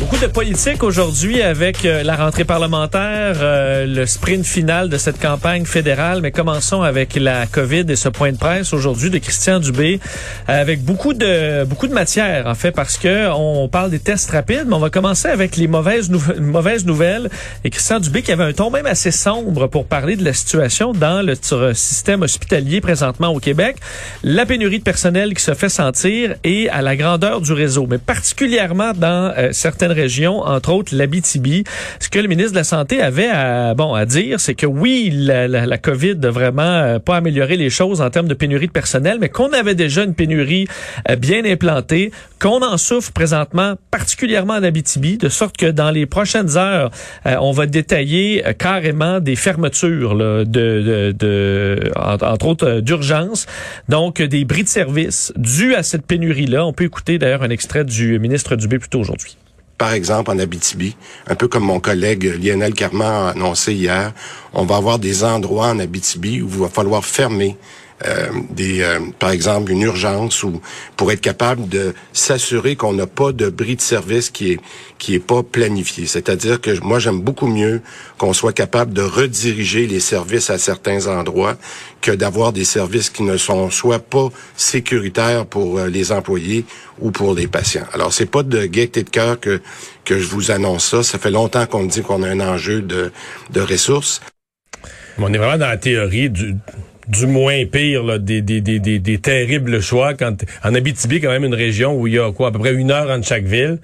Beaucoup de politique aujourd'hui avec euh, la rentrée parlementaire, euh, le sprint final de cette campagne fédérale. Mais commençons avec la COVID et ce point de presse aujourd'hui de Christian Dubé, euh, avec beaucoup de beaucoup de matière en fait parce que on parle des tests rapides. Mais on va commencer avec les mauvaises, mauvaises nouvelles. Et Christian Dubé qui avait un ton même assez sombre pour parler de la situation dans le système hospitalier présentement au Québec, la pénurie de personnel qui se fait sentir et à la grandeur du réseau, mais particulièrement dans certaines régions, entre autres l'Abitibi. Ce que le ministre de la Santé avait à, bon, à dire, c'est que oui, la COVID n'a vraiment euh, pas amélioré les choses en termes de pénurie de personnel, mais qu'on avait déjà une pénurie euh, bien implantée, qu'on en souffre présentement, particulièrement en Abitibi, de sorte que dans les prochaines heures, euh, on va détailler carrément des fermetures là, de, de, de, entre autres d'urgence, donc des bris de service dus à cette pénurie-là. On peut écouter d'ailleurs un extrait du ministre Dubé plus tôt aujourd'hui par exemple en Abitibi, un peu comme mon collègue Lionel Carman a annoncé hier, on va avoir des endroits en Abitibi où il va falloir fermer euh, des, euh, par exemple, une urgence ou pour être capable de s'assurer qu'on n'a pas de bris de service qui est qui est pas planifié. C'est-à-dire que moi j'aime beaucoup mieux qu'on soit capable de rediriger les services à certains endroits que d'avoir des services qui ne sont soit pas sécuritaires pour euh, les employés ou pour les patients. Alors c'est pas de gaieté de cœur que que je vous annonce ça. Ça fait longtemps qu'on dit qu'on a un enjeu de de ressources. On est vraiment dans la théorie du du moins pire là, des, des, des, des, terribles choix. Quand en Abitibi, quand même une région où il y a quoi à peu près une heure entre chaque ville,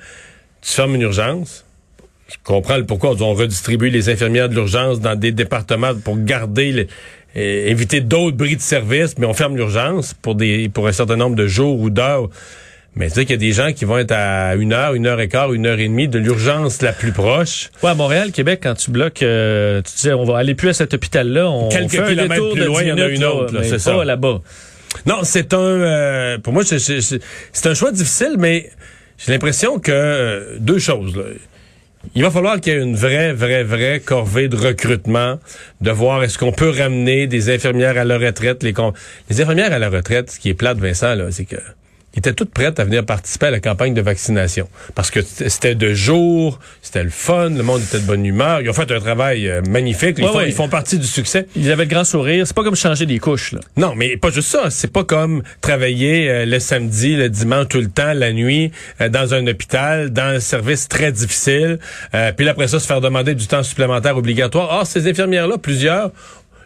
tu fermes une urgence. Je comprends le pourquoi on redistribue les infirmières de l'urgence dans des départements pour garder les, éviter d'autres bris de service, mais on ferme l'urgence pour des pour un certain nombre de jours ou d'heures. Mais c'est qu'il y a des gens qui vont être à une heure, une heure et quart, une heure et demie de l'urgence la plus proche. Ouais, à Montréal, Québec, quand tu bloques, euh, tu disais, on va aller plus à cet hôpital-là. On Quelques fait kilomètres plus loin, il y en a une autre, c'est ça. là-bas. Non, c'est un, euh, pour moi, c'est un choix difficile, mais j'ai l'impression que euh, deux choses. Là. Il va falloir qu'il y ait une vraie, vraie, vraie corvée de recrutement, de voir est-ce qu'on peut ramener des infirmières à la retraite. Les, les infirmières à la retraite, ce qui est plate, Vincent, là, c'est que étaient toutes prêtes à venir participer à la campagne de vaccination. Parce que c'était de jour, c'était le fun, le monde était de bonne humeur. Ils ont fait un travail euh, magnifique. Ils, font, ils, font, partie du succès. Ils avaient le grand sourire. C'est pas comme changer des couches. Là. Non, mais pas juste ça. C'est pas comme travailler euh, le samedi, le dimanche, tout le temps, la nuit, euh, dans un hôpital, dans un service très difficile. puis après ça, se faire demander du temps supplémentaire obligatoire. Or, ces infirmières-là, plusieurs,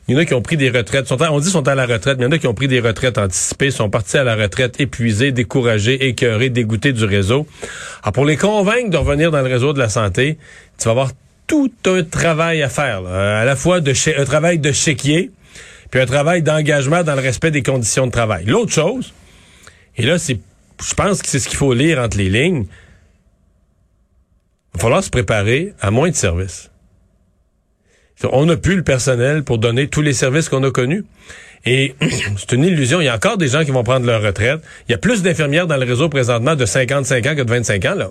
il y en a qui ont pris des retraites. On dit sont à la retraite, mais il y en a qui ont pris des retraites anticipées, sont partis à la retraite épuisés, découragés, écœurés, dégoûtés du réseau. Alors pour les convaincre de revenir dans le réseau de la santé, tu vas avoir tout un travail à faire. À la fois de un travail de chéquier, puis un travail d'engagement dans le respect des conditions de travail. L'autre chose, et là, c'est, je pense que c'est ce qu'il faut lire entre les lignes, il va falloir se préparer à moins de services. On n'a plus le personnel pour donner tous les services qu'on a connus. Et c'est une illusion. Il y a encore des gens qui vont prendre leur retraite. Il y a plus d'infirmières dans le réseau présentement de 55 ans que de 25 ans, là.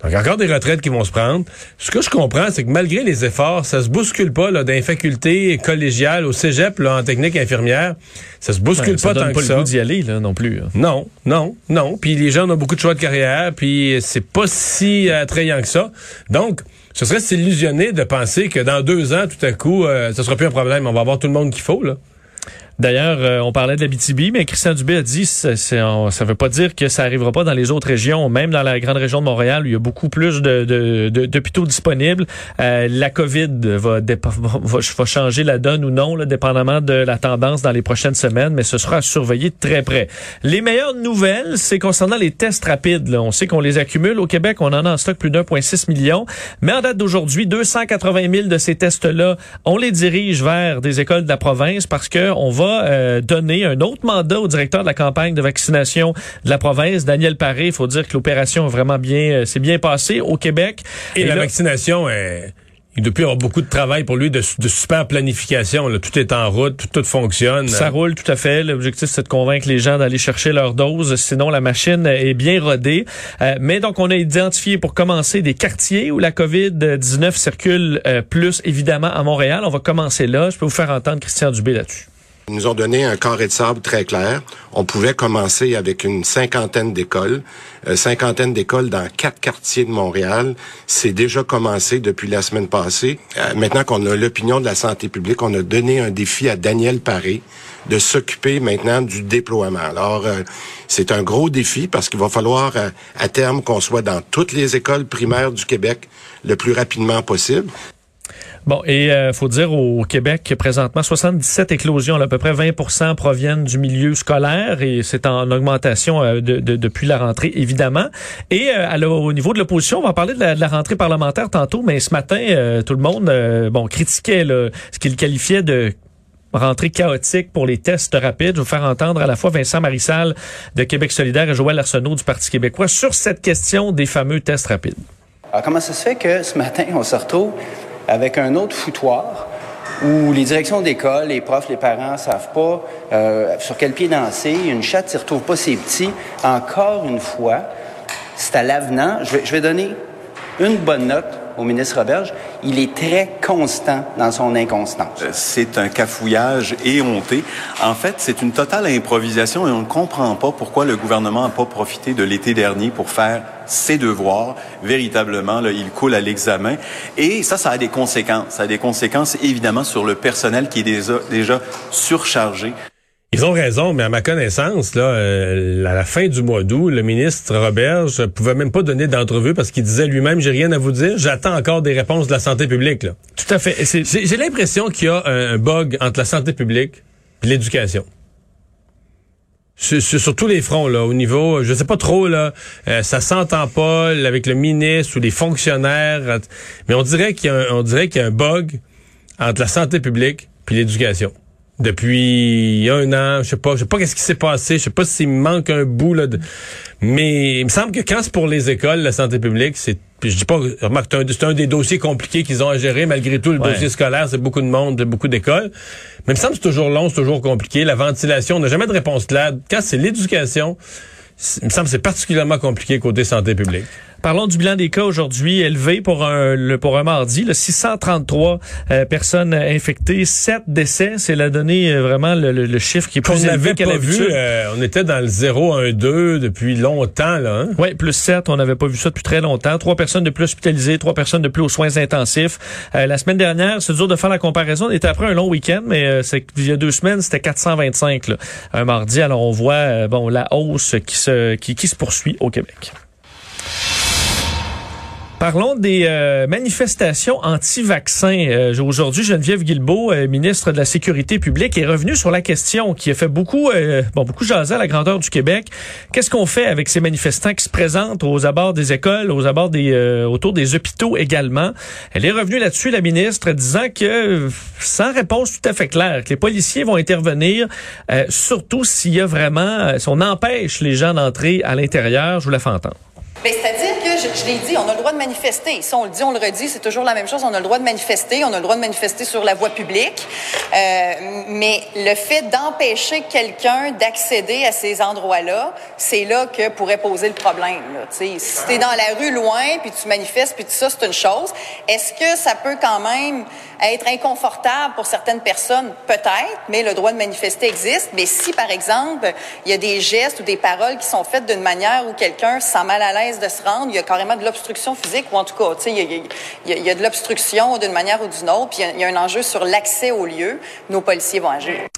Donc, il y a encore des retraites qui vont se prendre. Ce que je comprends, c'est que malgré les efforts, ça se bouscule pas là, dans les facultés collégiales, au cégep, là, en technique infirmière. Ça se bouscule pas tant pas que ça. le goût d'y aller, là, non plus. Hein. Non, non, non. Puis les gens ont beaucoup de choix de carrière, puis c'est pas si attrayant que ça. Donc, ce serait s'illusionner de penser que dans deux ans, tout à coup, euh, ce sera plus un problème. On va avoir tout le monde qu'il faut, là. D'ailleurs, euh, on parlait de la BTB, mais Christian Dubé a dit ça ne veut pas dire que ça arrivera pas dans les autres régions, même dans la grande région de Montréal où il y a beaucoup plus de, de, d'hôpitaux disponibles. Euh, la COVID va, va, changer la donne ou non, là, dépendamment de la tendance dans les prochaines semaines, mais ce sera à surveiller de très près. Les meilleures nouvelles, c'est concernant les tests rapides. On sait qu'on les accumule au Québec, on en a en stock plus d'1,6 million, mais en date d'aujourd'hui, 280 000 de ces tests-là, on les dirige vers des écoles de la province parce que on va euh, donner un autre mandat au directeur de la campagne de vaccination de la province, Daniel Paré. Il faut dire que l'opération vraiment bien, euh, s'est bien passée au Québec. Et, la vaccination est il doit plus avoir beaucoup de travail pour lui de, de super planification. Là. Tout est en route, tout, tout fonctionne. Ça roule tout à fait. L'objectif, c'est de convaincre les gens d'aller chercher leur dose. Sinon, la machine est bien rodée. Euh, mais donc, on a identifié pour commencer des quartiers où la COVID-19 circule euh, plus, évidemment, à Montréal. On va commencer là. Je peux vous faire entendre Christian Dubé là-dessus. Ils nous ont donné un carré de sable très clair. On pouvait commencer avec une cinquantaine d'écoles, euh, cinquantaine d'écoles dans quatre quartiers de Montréal. C'est déjà commencé depuis la semaine passée. Euh, maintenant qu'on a l'opinion de la santé publique, on a donné un défi à Daniel Paré de s'occuper maintenant du déploiement. Alors, euh, c'est un gros défi parce qu'il va falloir euh, à terme qu'on soit dans toutes les écoles primaires du Québec le plus rapidement possible. Bon, et euh, faut dire au Québec, présentement, 77 éclosions, à peu près 20% proviennent du milieu scolaire et c'est en augmentation euh, de, de, depuis la rentrée, évidemment. Et euh, au niveau de l'opposition, on va parler de la, rentrée parlementaire tantôt, mais ce matin, tout le monde bon critiquait ce qu'il qualifiait de rentrée chaotique pour les tests rapides. Je vais vous faire entendre à la fois Vincent Marissal de Québec solidaire et Joël Arsenault du Parti québécois sur cette question des fameux tests rapides. Alors, comment ça se fait que ce matin, on se retrouve avec un autre foutoir où les directions d'école, les profs, les parents savent pas euh, sur quel pied danser. Une chatte ne retrouve pas ses petits. Encore une fois, c'est à l'avenant. Je vais, je vais donner une bonne note au ministre Roberge. Il est très constant dans son inconstance. C'est un cafouillage éhonté. En fait, c'est une totale improvisation et on ne comprend pas pourquoi le gouvernement n'a pas profité de l'été dernier pour faire ses devoirs. Véritablement, il coule à l'examen. Et ça, ça a des conséquences. Ça a des conséquences, évidemment, sur le personnel qui est déjà surchargé. Ils ont raison, mais à ma connaissance, là, euh, à la fin du mois d'août, le ministre Roberge pouvait même pas donner d'entrevue parce qu'il disait lui-même, j'ai rien à vous dire, j'attends encore des réponses de la santé publique. Là. Tout à fait. J'ai l'impression qu'il y a un, un, bug entre la santé publique et l'éducation. Sur, sur, sur, tous les fronts, là, au niveau, je sais pas trop, là, euh, ça s'entend pas avec le ministre ou les fonctionnaires, mais on dirait qu'il y a un, on dirait qu'il y a un bug entre la santé publique puis l'éducation depuis un an, je sais pas, je sais pas qu'est-ce qui s'est passé, je sais pas s'il manque un bout là, de... mais il me semble que quand c'est pour les écoles, la santé publique, c'est je dis pas, remarque, c'est un, des dossiers compliqués qu'ils ont à gérer, malgré tout, le ouais. dossier scolaire, c'est beaucoup de monde, beaucoup d'écoles. Mais il me semble que c'est toujours long, c'est toujours compliqué. La ventilation, on n'a jamais de réponse là. Quand c'est l'éducation, il me semble que c'est particulièrement compliqué côté santé publique. Parlons du bilan des cas aujourd'hui élevé pour un le, pour un mardi, le 633 euh, personnes infectées, 7 décès, c'est la donnée euh, vraiment le, le, le, chiffre qui est plus élevé qu'à l'habitude. Euh, on était dans le 0 1 2 depuis longtemps là. Hein? Oui, plus 7, on n'avait pas vu ça depuis très longtemps. Trois personnes de plus hospitalisées, trois personnes de plus aux soins intensifs. Euh, la semaine dernière, c'est dur de faire la comparaison, on était après un long week-end, mais c'est il y a deux semaines, c'était 425 là, un mardi. Alors on voit bon la hausse qui se qui, qui se poursuit au Québec. Parlons des euh, manifestations anti-vaccins. Euh, Aujourd'hui, Geneviève Guilbeault, euh, ministre de la Sécurité publique, est revenue sur la question qui a fait beaucoup, euh, bon, beaucoup jaser à la grandeur du Québec. Qu'est-ce qu'on fait avec ces manifestants qui se présentent aux abords des écoles, aux abords des, euh, autour des hôpitaux également? Elle est revenue là-dessus, la ministre, disant que, sans réponse tout à fait claire, que les policiers vont intervenir, surtout s'il y a vraiment, si on empêche les gens d'entrer à l'intérieur. Je vous la fais entendre. Ben, c'est-à-dire que, je, je l'ai dit, on a le droit de manifester. Si on le dit, on le redit, c'est toujours la même chose. On a le droit de manifester, on a le droit de manifester sur la voie publique. Euh, mais le fait d'empêcher quelqu'un d'accéder à ces endroits-là, c'est là que pourrait poser le problème. Là. si tu es dans la rue loin, puis tu manifestes, puis tout ça, c'est une chose. Est-ce que ça peut quand même être inconfortable pour certaines personnes? Peut-être, mais le droit de manifester existe. Mais si, par exemple, il y a des gestes ou des paroles qui sont faites d'une manière où quelqu'un se sent mal à l'aise de se rendre, il y a carrément de l'obstruction physique, ou en tout cas, il y, a, il, y a, il y a de l'obstruction d'une manière ou d'une autre, puis il y, a, il y, a, un enjeu sur l'accès au lieu. Nos policiers vont agir.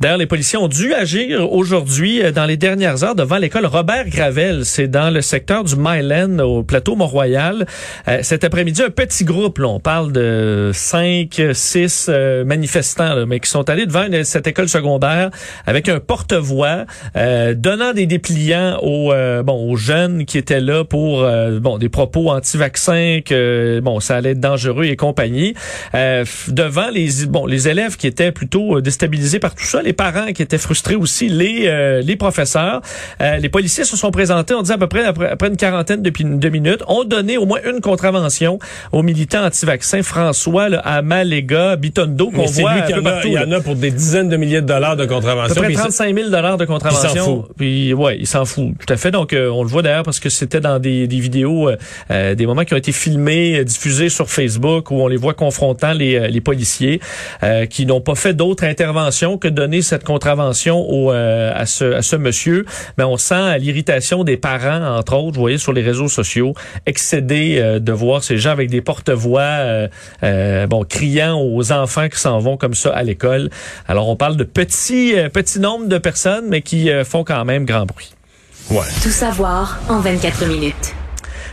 D'ailleurs, les policiers ont dû agir aujourd'hui, dans les dernières heures, devant l'école Robert Gravel. C'est dans le secteur du Myland, au plateau Mont-Royal. Euh, cet après-midi, un petit groupe, là, on parle de 5 cinq, six euh, manifestants, là, mais qui sont allés devant une- cette école secondaire avec un porte-voix, euh, donnant des dépliants aux, euh, bon, aux jeunes qui étaient là pour euh, bon des propos anti-vaccins, que bon ça allait être dangereux et compagnie, euh, devant les bon les élèves qui étaient plutôt euh, déstabilisés par tout ça, les parents qui étaient frustrés aussi, les les professeurs, les policiers se sont présentés, on dit à peu près après, après une quarantaine de, de minutes, ont donné au moins une contravention aux militants anti-vaccins. François là, Amalega Bitondo qu'on Mais c'est voit lui un peu en a, partout. il y en a pour des dizaines de milliers de dollars de À peu près puis ça- 35 000 dollars de Il s'en contravention. fout. Puis ouais, il s'en fout. Tout à fait. Donc euh, on le voit d'ailleurs parce que c'était dans des, des vidéos, euh, euh, des moments qui ont été filmés, euh, diffusés sur Facebook où on les voit confrontant les, euh, les policiers euh, qui n'ont pas fait d'autre intervention que donner cette contravention au, euh, à, ce, à ce monsieur. Mais on sent l'irritation des parents, entre autres, vous voyez sur les réseaux sociaux, excédés euh, de voir ces gens avec des porte-voix, bon, criant aux enfants qui s'en vont comme ça à l'école. Alors on parle de petits, euh, petits nombre de personnes, mais qui euh, font quand même grand bruit. Ouais. Tout savoir en 24 minutes.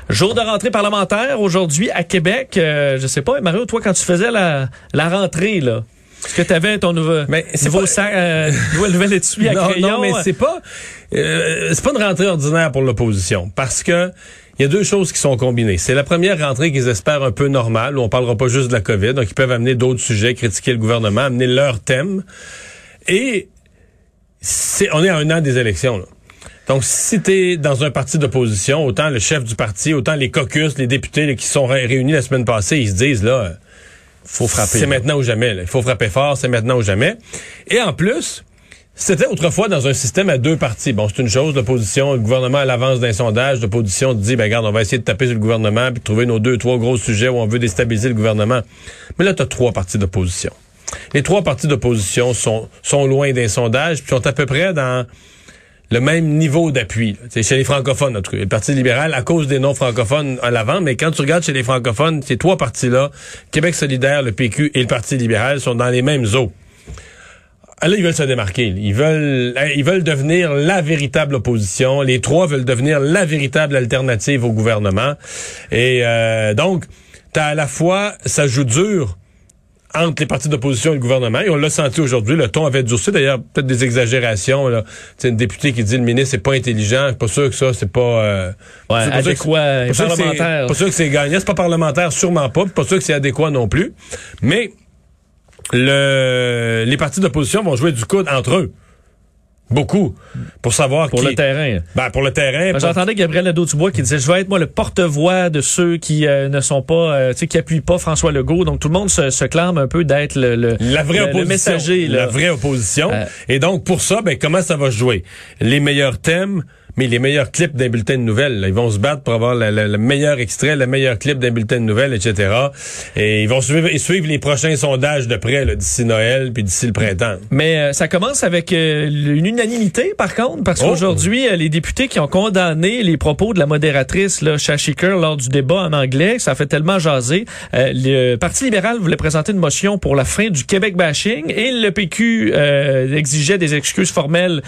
Jour de rentrée parlementaire aujourd'hui à Québec. Euh, je sais pas, Mario, toi, quand tu faisais la, la rentrée, là, est-ce que tu avais ton nouveau, Mais c'est nouveau pas- sac, euh, nouvel, nouvel étui à non, crayon? non, mais c'est pas euh, c'est pas une rentrée ordinaire pour l'opposition parce que il y a deux choses qui sont combinées. C'est la première rentrée qu'ils espèrent un peu normale, où on parlera pas juste de la COVID, donc ils peuvent amener d'autres sujets, critiquer le gouvernement, amener leur thème. Et c'est on est à un an des élections. Là. Donc, si tu es dans un parti d'opposition, autant le chef du parti, autant les caucus, les députés là, qui sont ré- réunis la semaine passée, ils se disent là, faut frapper. c'est maintenant ou jamais. là. Il faut frapper fort, c'est maintenant ou jamais. Et en plus, c'était autrefois dans un système à deux partis. Bon, c'est une chose, l'opposition, le gouvernement à l'avance d'un sondage, l'opposition dit, ben regarde, on va essayer de taper sur le gouvernement puis trouver nos deux, trois gros sujets où on veut déstabiliser le gouvernement. Mais là, tu as trois partis d'opposition. Les trois partis d'opposition sont, loin des sondages puis sont à peu près dans le même niveau d'appui. C'est chez les francophones, en. Le Parti libéral, à cause des non-francophones à l'avant, mais quand tu regardes chez les francophones, ces trois partis-là, Québec solidaire, le PQ et le Parti libéral, sont dans les mêmes eaux. Ah, Là, ils veulent se démarquer. Ils veulent, ils veulent devenir la véritable opposition. Les trois veulent devenir la véritable alternative au gouvernement. Et euh, donc, t'as à la fois, ça joue dur entre les partis d'opposition et le gouvernement. Et on l'a senti aujourd'hui, le ton avait durci. D'ailleurs, peut-être des exagérations. Là. C'est une députée qui dit le ministre c'est pas intelligent. Pas sûr que ça, c'est pas... Euh, Ouais, c'est pas sûr que- adéquat pas sûr que c'est- parlementaire. Pas sûr que c'est gagnant. C'est pas parlementaire, sûrement pas. Pas sûr que c'est adéquat non plus. Mais le, les partis d'opposition vont jouer du coude entre eux. Beaucoup. Pour savoir pour qui... le terrain. Ben, pour le terrain. Pour- J'entendais Gabriel Nadeau-Dubois qui disait je vais être moi le porte-voix de ceux qui euh, ne sont pas euh, tu sais qui appuient pas François Legault donc tout le monde se, se clame un peu d'être le, le La vraie le- le opposition. messager là. La vraie opposition. Euh. Et donc, pour ça, ben, comment ça va se jouer? Les meilleurs thèmes, mais les meilleurs clips d'un bulletin de nouvelles. là. Ils vont se battre pour avoir le meilleur extrait, le meilleur clip d'un bulletin de nouvelles, etc. Et ils vont suivre, ils suivent les prochains sondages de près, d'ici Noël, puis d'ici le printemps. Mais euh, ça commence avec euh, une unanimité, par contre, parce Oh. qu'aujourd'hui, euh, les députés qui ont condamné les propos de la modératrice là, Shachiker lors du débat en anglais, ça a fait tellement jaser. Euh, le Parti libéral voulait présenter une motion pour la fin du Québec bashing et le PQ euh, exigeait des excuses formelles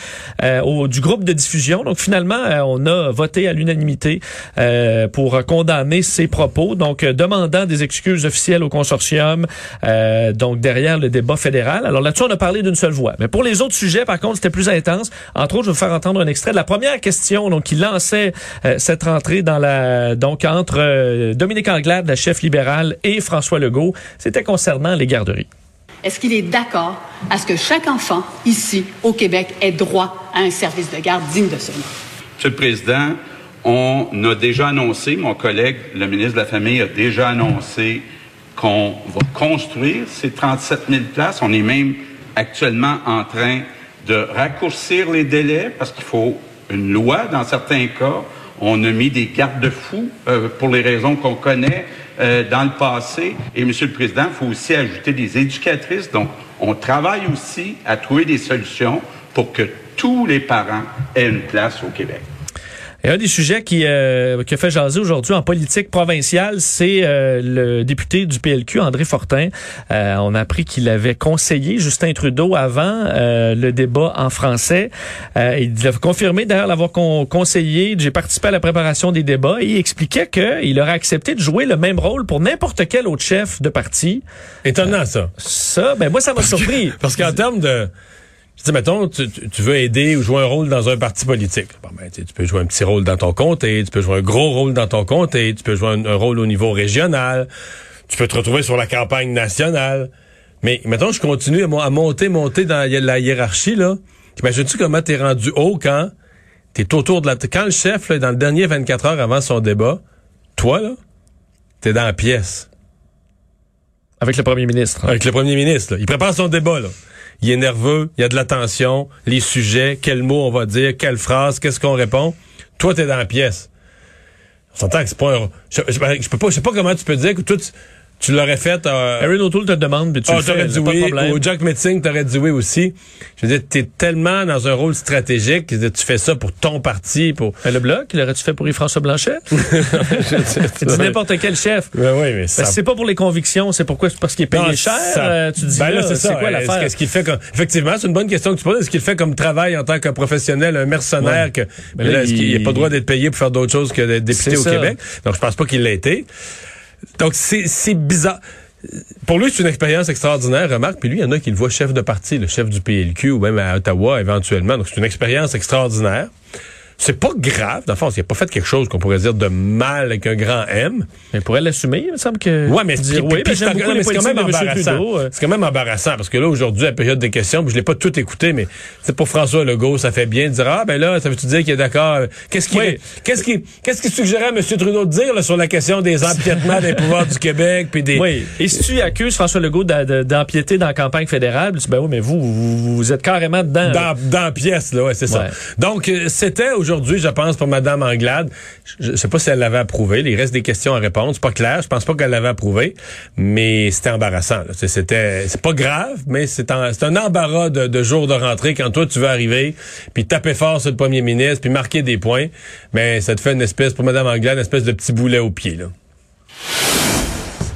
euh, au, du groupe de diffusion. Donc finalement, euh, on a voté à l'unanimité euh, pour condamner ces propos, donc euh, demandant des excuses officielles au consortium, donc derrière le débat fédéral. Alors là-dessus, on a parlé d'une seule voix. Mais pour les autres sujets, par contre, c'était plus intense. Entre autres, je vais vous faire entendre un extrait de la première question donc qui lançait cette rentrée dans la donc entre Dominique Anglade, la chef libérale, et François Legault. C'était concernant les garderies. Est-ce qu'il est d'accord à ce que chaque enfant ici au Québec ait droit à un service de garde digne de ce nom? Monsieur le Président, on a déjà annoncé, mon collègue, le ministre de la Famille, a déjà annoncé qu'on va construire ces 37 000 places. On est même actuellement en train de raccourcir les délais parce qu'il faut une loi dans certains cas. On a mis des garde-fous euh, pour les raisons qu'on connaît euh, dans le passé. Et, Monsieur le Président, il faut aussi ajouter des éducatrices. Donc, on travaille aussi à trouver des solutions pour que tous les parents aient une place au Québec. Et un des sujets qui, euh, qui a fait jaser aujourd'hui en politique provinciale, c'est euh, le député du PLQ, André Fortin. Euh, on a appris qu'il avait conseillé Justin Trudeau avant euh, le débat en français. Euh, il a confirmé d'ailleurs l'avoir con- conseillé. J'ai participé à la préparation des débats et il expliquait qu'il aurait accepté de jouer le même rôle pour n'importe quel autre chef de parti. Étonnant, ça. Ça, ben moi, ça m'a surpris. Parce qu'en termes de... Je dis, mettons, tu, tu- veux aider ou jouer un rôle dans un parti politique. Bon, ben, tu sais, tu peux jouer un petit rôle dans ton comté, tu peux jouer un gros rôle dans ton comté, tu peux jouer un, un rôle au niveau régional, tu peux te retrouver sur la campagne nationale. Mais, mettons, je continue à, mo- à monter, monter dans la, hiérarchie, là. Imagines-tu comment t'es rendu haut quand t'es autour de la... Quand le chef, là, dans le dernier 24 heures avant son débat, toi, là, t'es dans la pièce. Avec le premier ministre. Avec le premier ministre. là. Il prépare son débat. Là. Il est nerveux, il y a de la tension, les sujets, quels mots on va dire, quelle phrase, qu'est-ce qu'on répond. Toi, t'es dans la pièce. On s'entend que c'est pas un... Je, je- je peux pas, je sais pas comment tu peux dire que toi, tu, l'aurais fait... Euh, Erin O'Toole te demande, mais tu ah, le fais, dit pas de oui. problème. Ou Jack Metzing, t'aurais dit oui aussi. Je veux dire, t'es tellement dans un rôle stratégique que tu fais ça pour ton parti, pour... Mais le bloc, l'aurais-tu fait pour Yves-François Blanchet? tu dis n'importe quel chef. Ben oui, mais ça... Parce que c'est pas pour les convictions, c'est pourquoi c'est parce qu'il est payé Non, cher. ça- euh, tu dis ben là, là, c'est ça. quoi l'affaire? qu'est-ce qu'il fait comme effectivement, c'est une bonne question que tu poses. Est-ce qu'il fait comme travail en tant que professionnel, un mercenaire Ouais. que là, là, est-ce qu'il il- n'a pas le droit d'être payé pour faire d'autres choses que d'être député au ça. Québec? Donc je pense pas qu'il l'a été. Donc c'est bizarre. Pour lui, c'est une expérience extraordinaire, remarque. Puis lui, il y en a qui le voient chef de parti, le chef du PLQ ou même à Ottawa éventuellement. Donc c'est une expérience extraordinaire. C'est pas grave, dans le fond, il a pas fait quelque chose qu'on pourrait dire de mal avec un grand M. Mais il pourrait l'assumer, il me semble que. Ouais, mais puis- oui, ben, c'est quand même embarrassant. Euh. C'est quand même embarrassant parce que là aujourd'hui, à la période des questions, je l'ai pas tout écouté, mais c'est pour François Legault, ça fait bien de dire ah ben là, ça veut-tu dire qu'il est d'accord? Qu'est-ce qu'il Oui. qu'est-ce qu'il qu'est-ce qu'il suggérait à M. Trudeau de dire là, sur la question des empiètements des pouvoirs du Québec puis des Oui. Et si tu accuses François Legault d'empiéter dans la campagne fédérale, tu dis, ben oui, mais vous, vous, vous êtes carrément dedans. là. dans, dans la pièce, là, ouais, c'est Ouais. ça. Donc, euh, c'était aujourd'hui, je pense, pour Mme Anglade. Je, je sais pas si elle l'avait approuvé. Il reste des questions à répondre. C'est pas clair. Je pense pas qu'elle l'avait approuvé. Mais c'était embarrassant. C'était, c'est pas grave, mais c'est un, embarras de, jour de rentrée quand toi, tu veux arriver, puis taper fort sur le premier ministre, puis marquer des points. Mais ça te fait une espèce, pour Mme Anglade, une espèce de petit boulet au pied.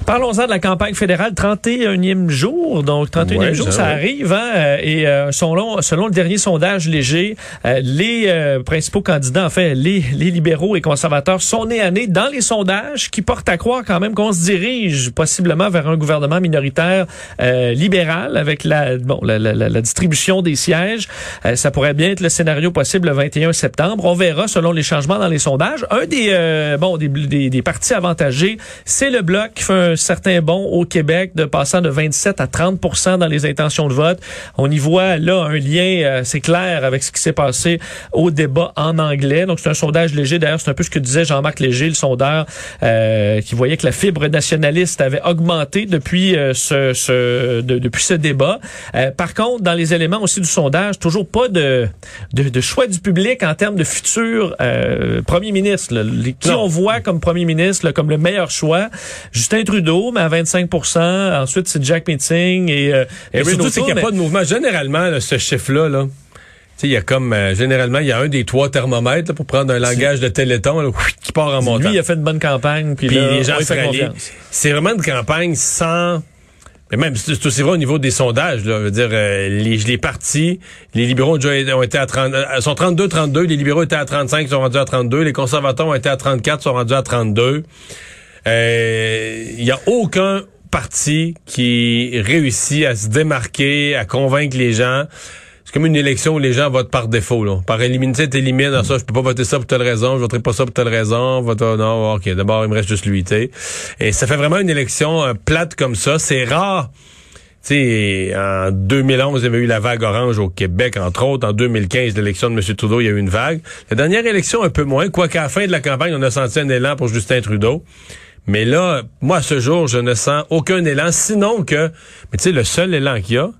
Parlons-en de la campagne fédérale, 31e jour. Donc, 31e Ouais, jour, ça, ouais. arrive. Hein, euh, et euh, selon, selon le dernier sondage léger, euh, les euh, principaux candidats, en fait, les, les libéraux et conservateurs sont nés à nez dans les sondages qui portent à croire quand même qu'on se dirige possiblement vers un gouvernement minoritaire euh, libéral avec la, bon, la, la, la- la distribution des sièges. Euh, ça pourrait bien être le scénario possible le 21 septembre. On verra selon les changements dans les sondages. Un des, euh, bon, des, des, des partis avantagés, c'est le Bloc qui fait un certain bond au Québec de passant de 27 à 30 dans les intentions de vote. On y voit là un lien, euh, c'est clair, avec ce qui s'est passé au débat en anglais. Donc c'est un sondage léger. D'ailleurs, c'est un peu ce que disait Jean-Marc Léger, le sondeur, euh, qui voyait que la fibre nationaliste avait augmenté depuis euh, ce, ce de- depuis ce débat. Euh, par contre, dans les éléments aussi du sondage, toujours pas de, de, de choix du public en termes de futur euh, premier ministre. là. Qui Non. on voit comme premier ministre là, comme le meilleur choix? Justin Trudeau, mais à 25 Ensuite, c'est Jack Meeting et euh, Et Erin surtout, c'est qu'il n'y a pas de mouvement. Généralement, là, ce chiffre-là, là, il y a comme, euh, généralement, il y a un des trois thermomètres, là, pour prendre un langage de téléthon, là, qui part en montant. Lui, il a fait une bonne campagne. Puis, Puis là, les gens se. C'est vraiment une campagne sans... Mais même, c'est c'est aussi vrai au niveau des sondages. Là, je veux dire, euh, les, les partis, les libéraux ont, déjà, ont été à 30, euh, sont 32-32, les libéraux étaient à 35, ils sont rendus à 32, les conservateurs ont été à 34, sont rendus à 32. Euh, Il y a aucun parti qui réussit à se démarquer, à convaincre les gens. C'est comme une élection où les gens votent par défaut. Là. Par éliminer, t'élimines. Ah, ça, je peux pas voter ça pour telle raison, je voterai pas ça pour telle raison. Vote, non, ok, d'abord, il me reste juste lui. t'sais. Et ça fait vraiment une élection euh, plate comme ça. C'est rare. Tu sais, en 2011, il y avait eu la vague orange au Québec, entre autres. En 2015, l'élection de M. Trudeau, il y a eu une vague. La dernière élection, un peu moins, quoiqu'à la fin de la campagne, on a senti un élan pour Justin Trudeau. Mais là, moi, à ce jour, je ne sens aucun élan, sinon que, mais tu sais, le seul élan qu'il y a,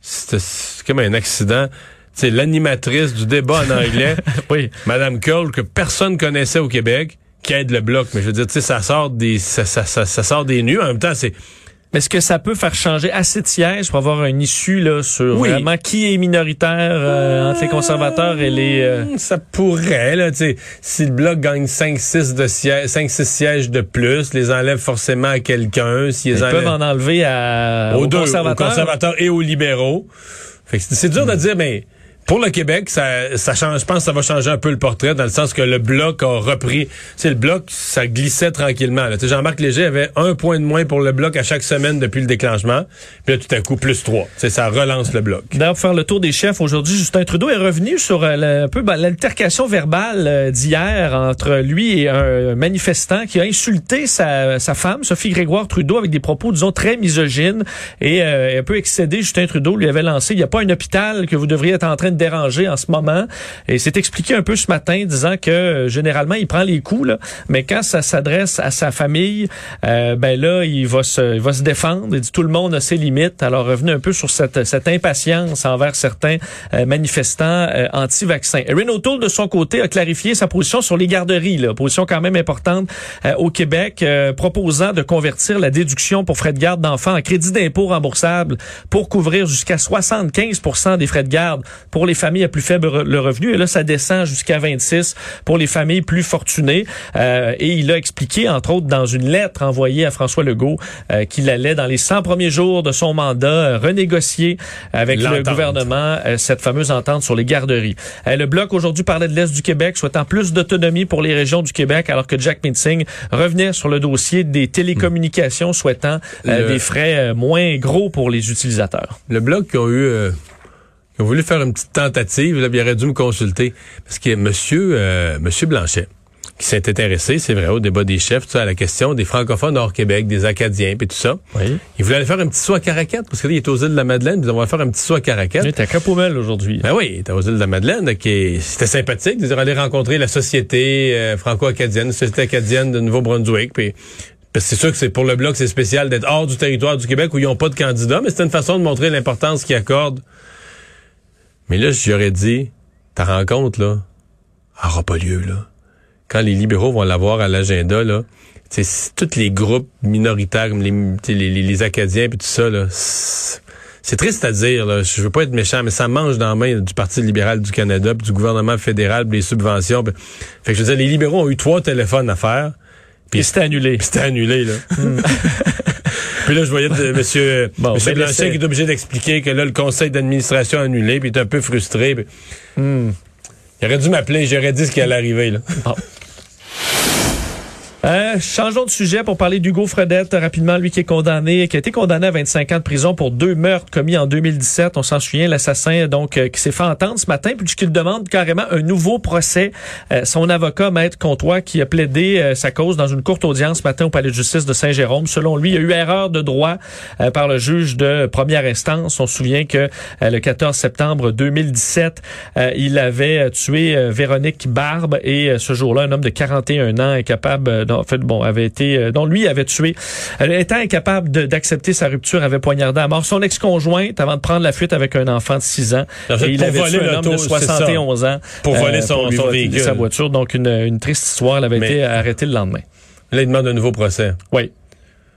c'est c'est comme un accident. Tu sais, l'animatrice du débat en anglais, Oui. Madame Curl, que personne connaissait au Québec, qui aide le bloc. Mais je veux dire, tu sais, ça sort des, ça, ça, ça, ça sort des nues. En même temps, c'est, Mais est-ce que ça peut faire changer assez de sièges pour avoir une issue là, sur Oui. vraiment qui est minoritaire euh, entre les conservateurs et les... euh, Hmm, Ça pourrait, là, tu sais, si le bloc gagne 5-6 de sièges, 5-6 sièges de plus, les enlève forcément à quelqu'un, ils peuvent en enlever à, aux, aux deux, conservateurs. aux conservateurs et aux libéraux. Fait que c'est c'est dur de dire, mais pour le Québec, ça, ça change, je pense que ça va changer un peu le portrait dans le sens que le bloc a repris. C'est le bloc, ça glissait tranquillement. Jean-Marc Léger avait un point de moins pour le bloc à chaque semaine depuis le déclenchement. Puis là, tout à coup, plus trois. Tu sais, ça relance le bloc. D'ailleurs, pour faire le tour des chefs, aujourd'hui, Justin Trudeau est revenu sur euh, un peu ben, l'altercation verbale euh, d'hier entre lui et un manifestant qui a insulté sa, sa femme, Sophie Grégoire Trudeau, avec des propos, disons, très misogynes et euh, un peu excédé. Justin Trudeau lui avait lancé, il n'y a pas un hôpital que vous devriez être en train de déranger en ce moment. Et s'est expliqué un peu ce matin, disant que euh, généralement, il prend les coups, là, mais quand ça s'adresse à sa famille, euh, ben là, il va se, il va se défendre. Il dit tout le monde a ses limites. Alors, revenu un peu sur cette, cette impatience envers certains euh, manifestants euh, anti-vaccins. Erin O'Toole, de son côté, a clarifié sa position sur les garderies, là, position quand même importante euh, au Québec, proposant de convertir la déduction pour frais de garde d'enfants en crédit d'impôt remboursable pour couvrir jusqu'à 75 des frais de garde pour les familles à plus faible re- le revenu. Et là, ça descend jusqu'à 26 pour les familles plus fortunées. Euh, et il a expliqué, entre autres, dans une lettre envoyée à François Legault, euh, qu'il allait, dans les 100 premiers jours de son mandat, euh, renégocier avec le gouvernement euh, cette fameuse entente sur les garderies. Euh, le Bloc, aujourd'hui, parlait de l'Est du Québec, souhaitant plus d'autonomie pour les régions du Québec, alors que Jack Minsing revenait sur le dossier des télécommunications, souhaitant Le- des frais moins gros pour les utilisateurs. Le bloc qui ont eu, euh, qui ont voulu faire une petite tentative, là, il aurait dû me consulter. Parce que monsieur, euh, monsieur Blanchet, qui s'est intéressé, c'est vrai, au débat des chefs, à la question des francophones hors Québec, des Acadiens, puis tout ça. Oui. Il voulait aller faire un petit saut à Caracat, parce que là, il est aux îles de la Madeleine, puis on va faire un petit saut à Caracat. Il est à Capomel aujourd'hui. Ben oui, il était aux îles de la Madeleine, qui est- c'était sympathique de dire aller rencontrer la société euh, franco-acadienne, la société acadienne de Nouveau-Brunswick, puis c'est sûr que c'est pour le bloc, c'est spécial d'être hors du territoire du Québec où ils n'ont pas de candidat, mais c'était une façon de montrer l'importance qu'ils accordent. Mais là, j'aurais dit, ta rencontre, là, elle aura pas lieu, là. Quand les libéraux vont l'avoir à l'agenda, là, tu sais, si tous les groupes minoritaires, comme les, les, les- les Acadiens puis tout ça, là, c'est c'est triste à dire, là. Je veux pas être méchant, mais ça mange dans la main du Parti libéral du Canada, puis du gouvernement fédéral, puis les subventions. puis- Fait que je veux dire, les libéraux ont eu trois téléphones à faire. Puis c'était annulé. Puis c'était annulé, là. puis là, je voyais de- monsieur, Bon, monsieur ben, Blanchet qui est obligé d'expliquer que là, le conseil d'administration a annulé, puis il est un peu frustré. puis- Hmm. Il aurait dû m'appeler, j'aurais dit ce qui allait arriver, là. Euh, changeons de sujet pour parler d'Hugo Fredette rapidement, lui qui est condamné, qui a été condamné à 25 ans de prison pour deux meurtres commis en 2017. On s'en souvient, l'assassin donc euh, qui s'est fait entendre ce matin puisqu'il demande carrément un nouveau procès. Euh, son avocat, Maître Comtois, qui a plaidé euh, sa cause dans une courte audience ce matin au palais de justice de Saint-Jérôme. Selon lui, il y a eu erreur de droit euh, par le juge de première instance. On se souvient que euh, le 14 septembre 2017, euh, il avait euh, tué euh, Véronique Barbe et euh, ce jour-là, un homme de 41 ans incapable, euh, en fait, bon, avait été, euh, dont lui avait tué, euh, étant incapable d'accepter sa rupture, avait poignardé à mort son ex-conjointe avant de prendre la fuite avec un enfant de 6 ans. En fait, et il pour avait tué un homme de c'est ça. 71 ans. Pour voler son- lui son voler véhicule. sa voiture. Donc, une, une triste histoire. Elle avait Mais- été arrêtée le lendemain. Là, il demande un nouveau procès. Oui.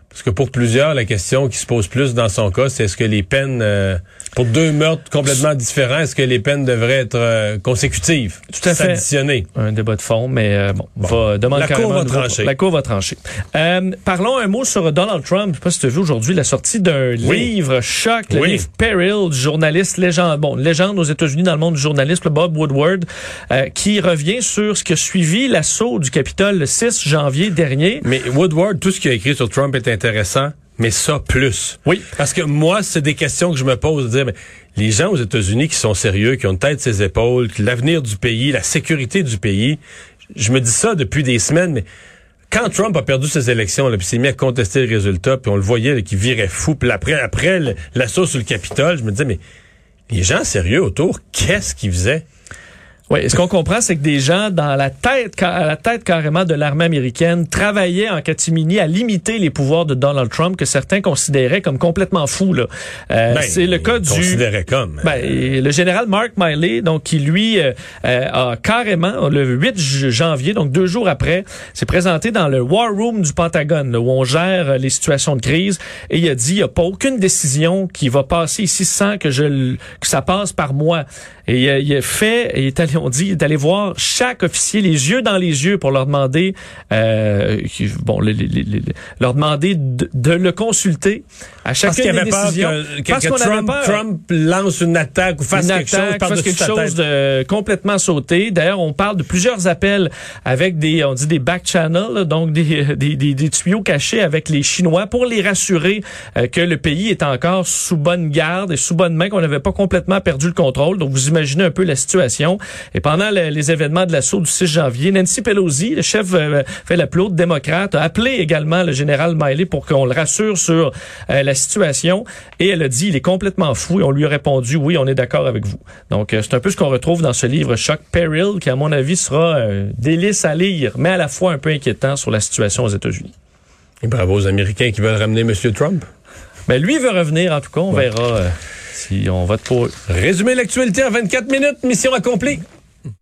Parce que pour plusieurs, la question qui se pose plus dans son cas, c'est est-ce que les peines, euh, pour deux meurtres complètement différents, est-ce que les peines devraient être euh, consécutives? Tout à fait. S'additionner? Un débat de fond, mais euh, bon, va demander La Cour va trancher. La Cour va trancher. Euh, parlons un mot sur Donald Trump. Je sais pas si tu as vu aujourd'hui la sortie d'un Oui. livre choc, le Oui. livre Peril du journaliste légende, bon, légende aux États-Unis dans le monde du journalisme, le Bob Woodward, qui revient sur ce qui a suivi l'assaut du Capitole le 6 janvier dernier. Mais Woodward, tout ce qu'il a écrit sur Trump est intéressant, mais ça plus. Oui. Parce que moi, c'est des questions que je me pose, de dire, mais les gens aux États-Unis qui sont sérieux, qui ont une tête ses épaules, l'avenir du pays, la sécurité du pays, je me dis ça depuis des semaines, mais quand Trump a perdu ses élections, là, puis s'est mis à contester le résultat, puis on le voyait là, qu'il virait fou, puis après, après l'assaut sur le Capitole, je me disais, mais les gens sérieux autour, qu'est-ce qu'ils faisaient? Oui, ce qu'on comprend, c'est que des gens dans la tête, à la tête carrément de l'armée américaine travaillaient en catimini à limiter les pouvoirs de Donald Trump que certains considéraient comme complètement fous. Là. Euh, Ben, c'est le cas du comme. ben, le général Mark Miley, donc qui lui euh, euh, a carrément le 8 j- janvier, donc deux jours après, s'est présenté dans le War Room du Pentagone, là, où on gère euh, les situations de crise, et il a dit il n'y a pas aucune décision qui va passer ici sans que je que ça passe par moi. Et il a, il a fait, il est allé, on dit, est allé voir chaque officier les yeux dans les yeux pour leur demander, euh, bon, le- le- le- le- leur demander de, de le consulter à Parce chacune qu'il des décisions. que, que- Parce que avait Trump, peur. Trump lance une attaque ou fasse Une quelque chose attaque, fasse par-dessus quelque chose de complètement sauté. D'ailleurs, on parle de plusieurs appels avec des, on dit des back channels, donc des, des, des, des tuyaux cachés avec les Chinois pour les rassurer euh, que le pays est encore sous bonne garde et sous bonne main, qu'on n'avait pas complètement perdu le contrôle. Donc, vous imaginez un peu la situation. Et pendant le- les événements de l'assaut du 6 janvier, Nancy Pelosi, le chef euh, fait la plus haute démocrate, a appelé également le général Miley pour qu'on le rassure sur euh, la situation. Et elle a dit, il est complètement fou. Et on lui a répondu, oui, on est d'accord avec vous. Donc, euh, c'est un peu ce qu'on retrouve dans ce livre Choc Peril, qui, à mon avis, sera euh, délice à lire, mais à la fois un peu inquiétant sur la situation aux États-Unis. Et bravo aux Américains qui veulent ramener M. Trump. Mais lui veut revenir, en tout cas, on verra euh, si on vote pour eux. Résumer l'actualité en 24 minutes, mission accomplie.